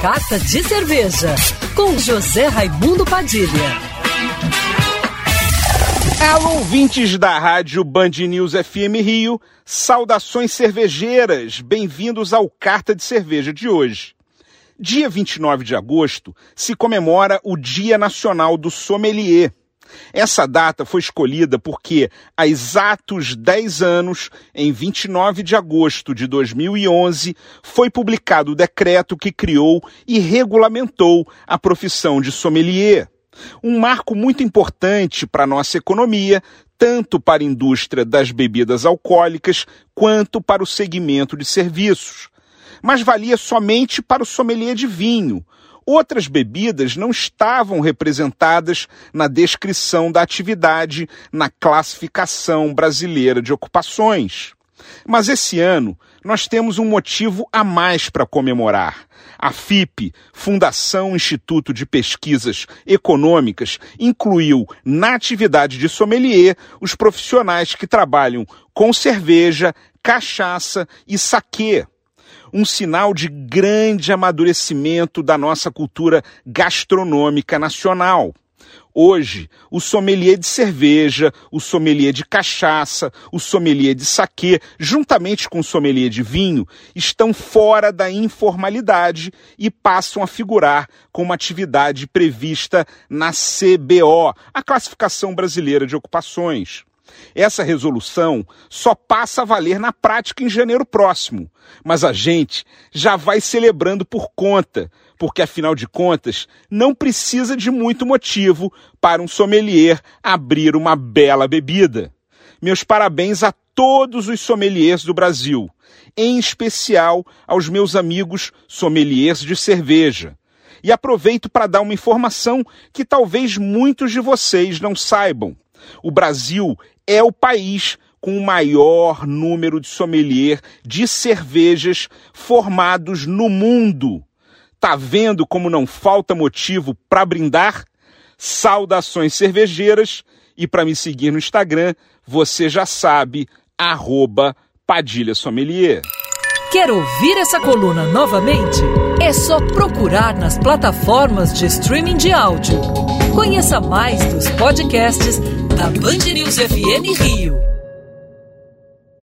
Carta de Cerveja, com José Raimundo Padilha. Alô, ouvintes da rádio Band News FM Rio, saudações cervejeiras, bem-vindos ao Carta de Cerveja de hoje. Dia 29 de agosto se comemora o Dia Nacional do Sommelier. Essa data foi escolhida porque, há exatos 10 anos, em 29 de agosto de 2011, foi publicado o decreto que criou e regulamentou a profissão de sommelier. Um marco muito importante para a nossa economia, tanto para a indústria das bebidas alcoólicas quanto para o segmento de serviços. Mas valia somente para o sommelier de vinho, Outras bebidas não estavam representadas na descrição da atividade na classificação brasileira de ocupações. Mas esse ano nós temos um motivo a mais para comemorar. A FIP, Fundação Instituto de Pesquisas Econômicas, incluiu na atividade de sommelier os profissionais que trabalham com cerveja, cachaça e saquê um sinal de grande amadurecimento da nossa cultura gastronômica nacional. Hoje, o sommelier de cerveja, o sommelier de cachaça, o sommelier de saquê, juntamente com o sommelier de vinho, estão fora da informalidade e passam a figurar como atividade prevista na CBO, a Classificação Brasileira de Ocupações. Essa resolução só passa a valer na prática em janeiro próximo, mas a gente já vai celebrando por conta, porque afinal de contas não precisa de muito motivo para um sommelier abrir uma bela bebida. Meus parabéns a todos os sommeliers do Brasil, em especial aos meus amigos sommeliers de cerveja. E aproveito para dar uma informação que talvez muitos de vocês não saibam. O Brasil é o país com o maior número de sommelier de cervejas formados no mundo. Tá vendo como não falta motivo para brindar? Saudações cervejeiras e para me seguir no Instagram, você já sabe, arroba Padilha Sommelier. Quer ouvir essa coluna novamente? É só procurar nas plataformas de streaming de áudio. Conheça mais dos podcasts Band News FM Rio.